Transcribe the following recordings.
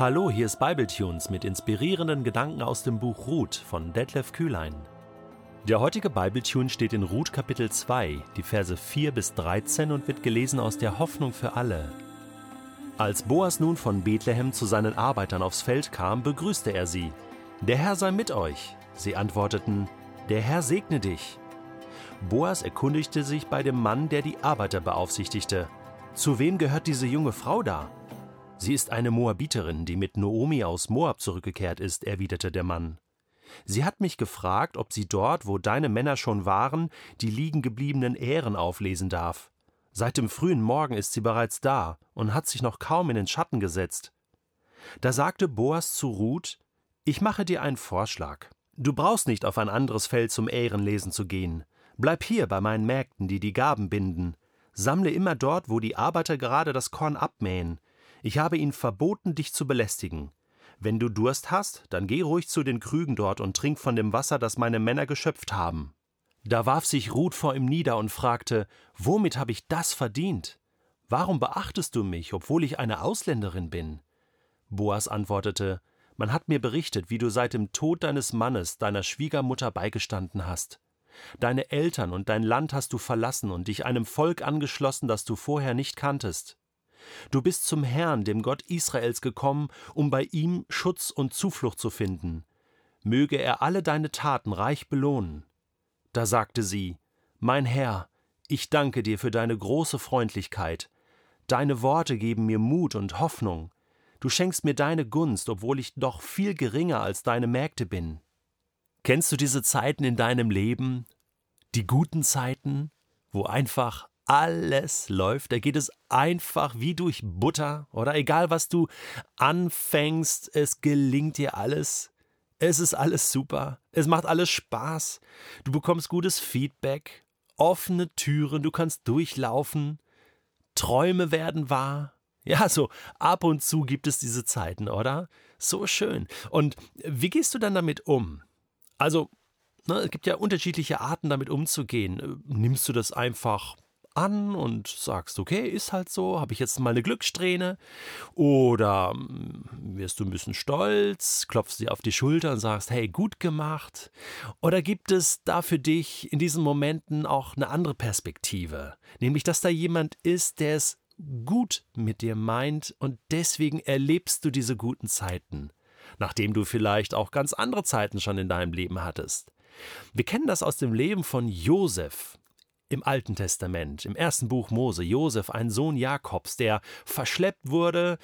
Hallo, hier ist Bibletunes mit inspirierenden Gedanken aus dem Buch Ruth von Detlef Kühlein. Der heutige Bibletune steht in Ruth Kapitel 2, die Verse 4 bis 13 und wird gelesen aus der Hoffnung für alle. Als Boas nun von Bethlehem zu seinen Arbeitern aufs Feld kam, begrüßte er sie. Der Herr sei mit euch. Sie antworteten, Der Herr segne dich. Boas erkundigte sich bei dem Mann, der die Arbeiter beaufsichtigte. Zu wem gehört diese junge Frau da? Sie ist eine Moabiterin, die mit Noomi aus Moab zurückgekehrt ist, erwiderte der Mann. Sie hat mich gefragt, ob sie dort, wo deine Männer schon waren, die liegen gebliebenen Ähren auflesen darf. Seit dem frühen Morgen ist sie bereits da und hat sich noch kaum in den Schatten gesetzt. Da sagte Boas zu Ruth: Ich mache dir einen Vorschlag. Du brauchst nicht auf ein anderes Feld zum Ährenlesen zu gehen. Bleib hier bei meinen Mägden, die die Gaben binden. Sammle immer dort, wo die Arbeiter gerade das Korn abmähen. Ich habe ihnen verboten, dich zu belästigen. Wenn du Durst hast, dann geh ruhig zu den Krügen dort und trink von dem Wasser, das meine Männer geschöpft haben. Da warf sich Ruth vor ihm nieder und fragte, womit habe ich das verdient? Warum beachtest du mich, obwohl ich eine Ausländerin bin? Boas antwortete, man hat mir berichtet, wie du seit dem Tod deines Mannes deiner Schwiegermutter beigestanden hast. Deine Eltern und dein Land hast du verlassen und dich einem Volk angeschlossen, das du vorher nicht kanntest. Du bist zum Herrn, dem Gott Israels, gekommen, um bei ihm Schutz und Zuflucht zu finden. Möge er alle deine Taten reich belohnen. Da sagte sie, Mein Herr, ich danke dir für deine große Freundlichkeit. Deine Worte geben mir Mut und Hoffnung. Du schenkst mir deine Gunst, obwohl ich doch viel geringer als deine Mägde bin. Kennst du diese Zeiten in deinem Leben, die guten Zeiten, wo einfach alles läuft. Da geht es einfach wie durch Butter, oder? Egal was du anfängst, es gelingt dir alles. Es ist alles super. Es macht alles Spaß. Du bekommst gutes Feedback, offene Türen, du kannst durchlaufen. Träume werden wahr. Ja, so ab und zu gibt es diese Zeiten, oder? So schön. Und wie gehst du dann damit um? Also, ne, es gibt ja unterschiedliche Arten, damit umzugehen. Nimmst du das einfach an und sagst, okay, ist halt so, habe ich jetzt mal eine Glückssträhne? Oder hm, wirst du ein bisschen stolz, klopfst dir auf die Schulter und sagst, hey, gut gemacht? Oder gibt es da für dich in diesen Momenten auch eine andere Perspektive? Nämlich, dass da jemand ist, der es gut mit dir meint und deswegen erlebst du diese guten Zeiten, nachdem du vielleicht auch ganz andere Zeiten schon in deinem Leben hattest. Wir kennen das aus dem Leben von Josef im Alten Testament, im ersten Buch Mose, Josef, ein Sohn Jakobs, der verschleppt wurde,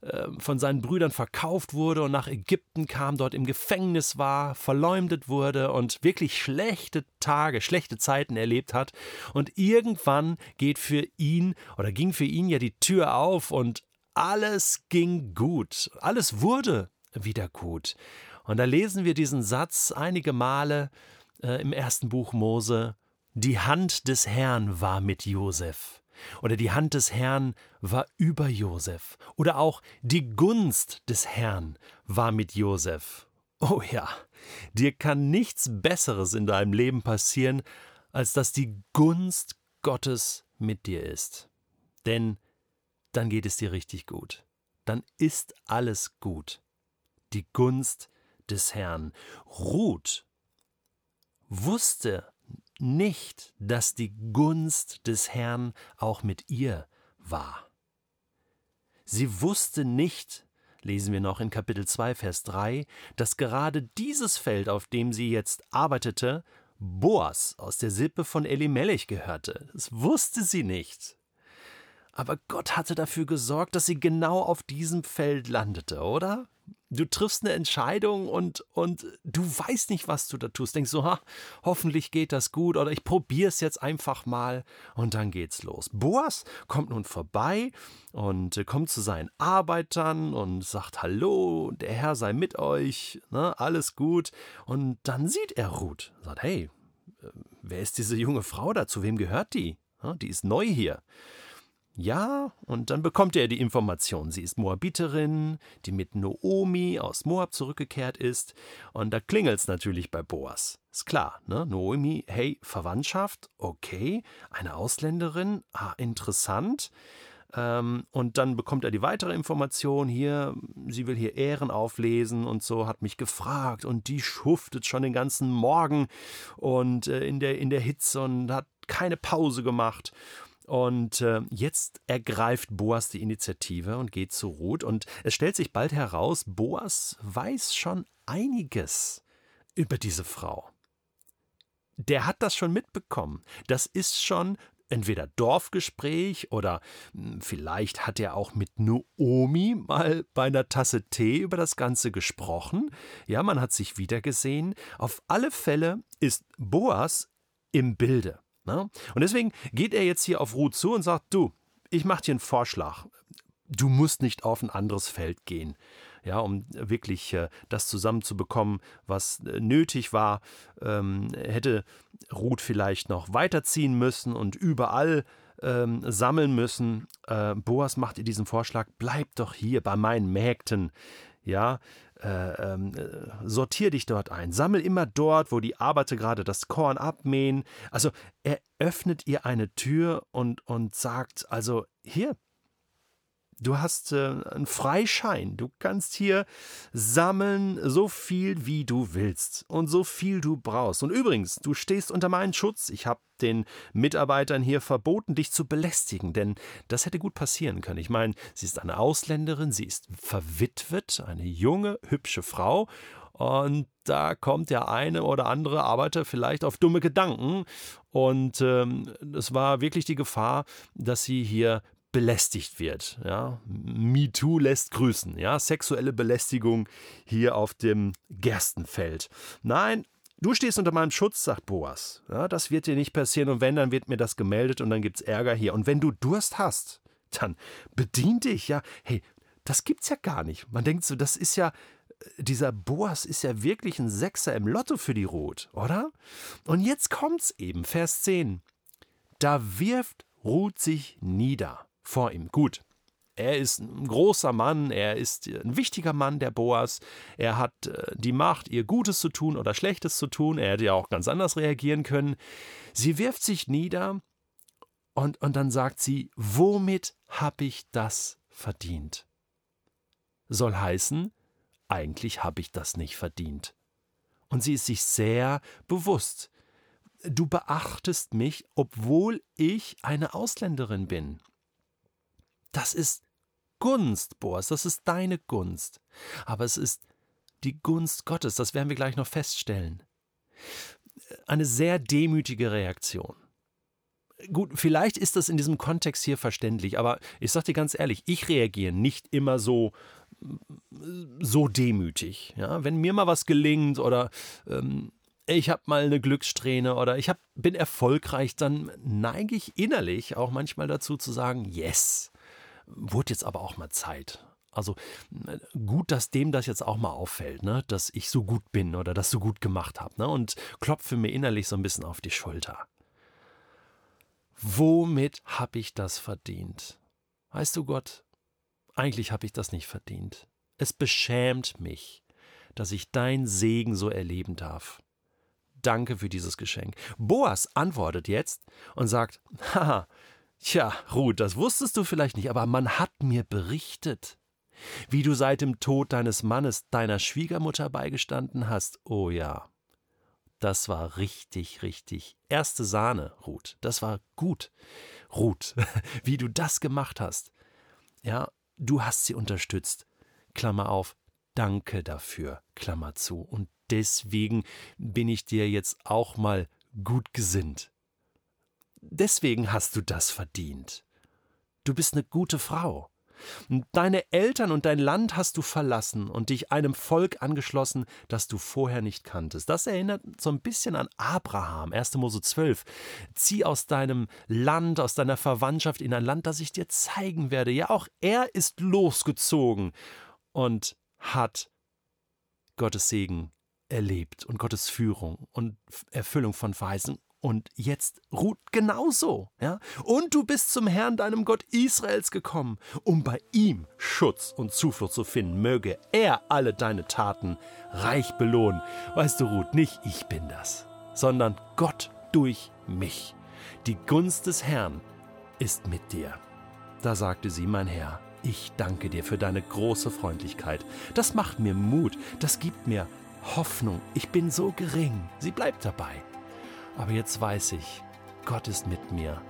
äh, von seinen Brüdern verkauft wurde und nach Ägypten kam, dort im Gefängnis war, verleumdet wurde und wirklich schlechte Tage, schlechte Zeiten erlebt hat. Und irgendwann geht für ihn oder ging für ihn ja die Tür auf und alles ging gut. Alles wurde wieder gut. Und da lesen wir diesen Satz einige Male äh, im ersten Buch Mose. Die Hand des Herrn war mit Josef. Oder die Hand des Herrn war über Josef. Oder auch die Gunst des Herrn war mit Josef. Oh ja, dir kann nichts Besseres in deinem Leben passieren, als dass die Gunst Gottes mit dir ist. Denn dann geht es dir richtig gut. Dann ist alles gut. Die Gunst des Herrn. Ruth wusste nicht, dass die Gunst des Herrn auch mit ihr war. Sie wusste nicht, lesen wir noch in Kapitel 2, Vers 3, dass gerade dieses Feld, auf dem sie jetzt arbeitete, Boas aus der Sippe von Elimelech gehörte. Das wusste sie nicht. Aber Gott hatte dafür gesorgt, dass sie genau auf diesem Feld landete, oder? Du triffst eine Entscheidung und, und du weißt nicht, was du da tust. Denkst so, ha, hoffentlich geht das gut oder ich probiere es jetzt einfach mal und dann geht's los. Boas kommt nun vorbei und kommt zu seinen Arbeitern und sagt Hallo, der Herr sei mit euch, ne, alles gut. Und dann sieht er Ruth, sagt, hey, äh, wer ist diese junge Frau da? Zu wem gehört die? Die ist neu hier. Ja, und dann bekommt er die Information. Sie ist Moabiterin, die mit Noomi aus Moab zurückgekehrt ist. Und da klingelt es natürlich bei Boas. Ist klar, ne? Noomi, hey, Verwandtschaft, okay. Eine Ausländerin, ah, interessant. Ähm, und dann bekommt er die weitere Information hier, sie will hier Ehren auflesen und so, hat mich gefragt und die schuftet schon den ganzen Morgen und äh, in, der, in der Hitze und hat keine Pause gemacht. Und äh, jetzt ergreift Boas die Initiative und geht zu Ruth. Und es stellt sich bald heraus, Boas weiß schon einiges über diese Frau. Der hat das schon mitbekommen. Das ist schon entweder Dorfgespräch oder hm, vielleicht hat er auch mit Noomi mal bei einer Tasse Tee über das Ganze gesprochen. Ja, man hat sich wiedergesehen. Auf alle Fälle ist Boas im Bilde. Ne? Und deswegen geht er jetzt hier auf Ruth zu und sagt: Du, ich mache dir einen Vorschlag. Du musst nicht auf ein anderes Feld gehen ja, um wirklich äh, das zusammenzubekommen, was äh, nötig war. Ähm, hätte Ruth vielleicht noch weiterziehen müssen und überall ähm, sammeln müssen. Äh, Boas macht ihr diesen Vorschlag: Bleib doch hier bei meinen Mägden. Ja, äh, ähm, äh, sortier dich dort ein, sammel immer dort, wo die Arbeiter gerade das Korn abmähen. Also er öffnet ihr eine Tür und, und sagt, also hier, Du hast äh, einen Freischein. Du kannst hier sammeln, so viel wie du willst und so viel du brauchst. Und übrigens, du stehst unter meinem Schutz. Ich habe den Mitarbeitern hier verboten, dich zu belästigen, denn das hätte gut passieren können. Ich meine, sie ist eine Ausländerin, sie ist verwitwet, eine junge, hübsche Frau. Und da kommt der eine oder andere Arbeiter vielleicht auf dumme Gedanken. Und ähm, es war wirklich die Gefahr, dass sie hier belästigt wird. Ja? MeToo lässt grüßen. Ja? Sexuelle Belästigung hier auf dem Gerstenfeld. Nein, Du stehst unter meinem Schutz, sagt Boas. Ja, das wird dir nicht passieren und wenn, dann wird mir das gemeldet und dann gibt's Ärger hier. Und wenn du Durst hast, dann bedien dich, ja. Hey, das gibt's ja gar nicht. Man denkt so, das ist ja, dieser Boas ist ja wirklich ein Sechser im Lotto für die Rot, oder? Und jetzt kommt's eben, Vers 10. Da wirft Ruth sich nieder vor ihm. Gut. Er ist ein großer Mann, er ist ein wichtiger Mann, der Boas. Er hat äh, die Macht, ihr Gutes zu tun oder Schlechtes zu tun. Er hätte ja auch ganz anders reagieren können. Sie wirft sich nieder und, und dann sagt sie, womit habe ich das verdient? Soll heißen, eigentlich habe ich das nicht verdient. Und sie ist sich sehr bewusst. Du beachtest mich, obwohl ich eine Ausländerin bin. Das ist Gunst, Boas, das ist deine Gunst. Aber es ist die Gunst Gottes, das werden wir gleich noch feststellen. Eine sehr demütige Reaktion. Gut, vielleicht ist das in diesem Kontext hier verständlich, aber ich sage dir ganz ehrlich, ich reagiere nicht immer so so demütig. Ja? Wenn mir mal was gelingt oder ähm, ich habe mal eine Glückssträhne oder ich hab, bin erfolgreich, dann neige ich innerlich auch manchmal dazu zu sagen, yes, Wurde jetzt aber auch mal Zeit. Also äh, gut, dass dem das jetzt auch mal auffällt, ne? dass ich so gut bin oder das so gut gemacht habe ne? und klopfe mir innerlich so ein bisschen auf die Schulter. Womit habe ich das verdient? Weißt du Gott, eigentlich habe ich das nicht verdient. Es beschämt mich, dass ich dein Segen so erleben darf. Danke für dieses Geschenk. Boas antwortet jetzt und sagt, haha, Tja, Ruth, das wusstest du vielleicht nicht, aber man hat mir berichtet, wie du seit dem Tod deines Mannes deiner Schwiegermutter beigestanden hast. Oh ja, das war richtig, richtig. Erste Sahne, Ruth. Das war gut. Ruth, wie du das gemacht hast. Ja, du hast sie unterstützt. Klammer auf, danke dafür, Klammer zu. Und deswegen bin ich dir jetzt auch mal gut gesinnt. Deswegen hast du das verdient. Du bist eine gute Frau. Deine Eltern und dein Land hast du verlassen und dich einem Volk angeschlossen, das du vorher nicht kanntest. Das erinnert so ein bisschen an Abraham, 1. Mose 12. Zieh aus deinem Land, aus deiner Verwandtschaft in ein Land, das ich dir zeigen werde. Ja, auch er ist losgezogen und hat Gottes Segen erlebt und Gottes Führung und Erfüllung von Verheißung und jetzt ruht genauso, ja? Und du bist zum Herrn, deinem Gott Israels gekommen, um bei ihm Schutz und Zuflucht zu finden. Möge er alle deine Taten reich belohnen. Weißt du, Ruth, nicht ich bin das, sondern Gott durch mich. Die Gunst des Herrn ist mit dir. Da sagte sie, mein Herr, ich danke dir für deine große Freundlichkeit. Das macht mir Mut, das gibt mir Hoffnung. Ich bin so gering. Sie bleibt dabei. Aber jetzt weiß ich, Gott ist mit mir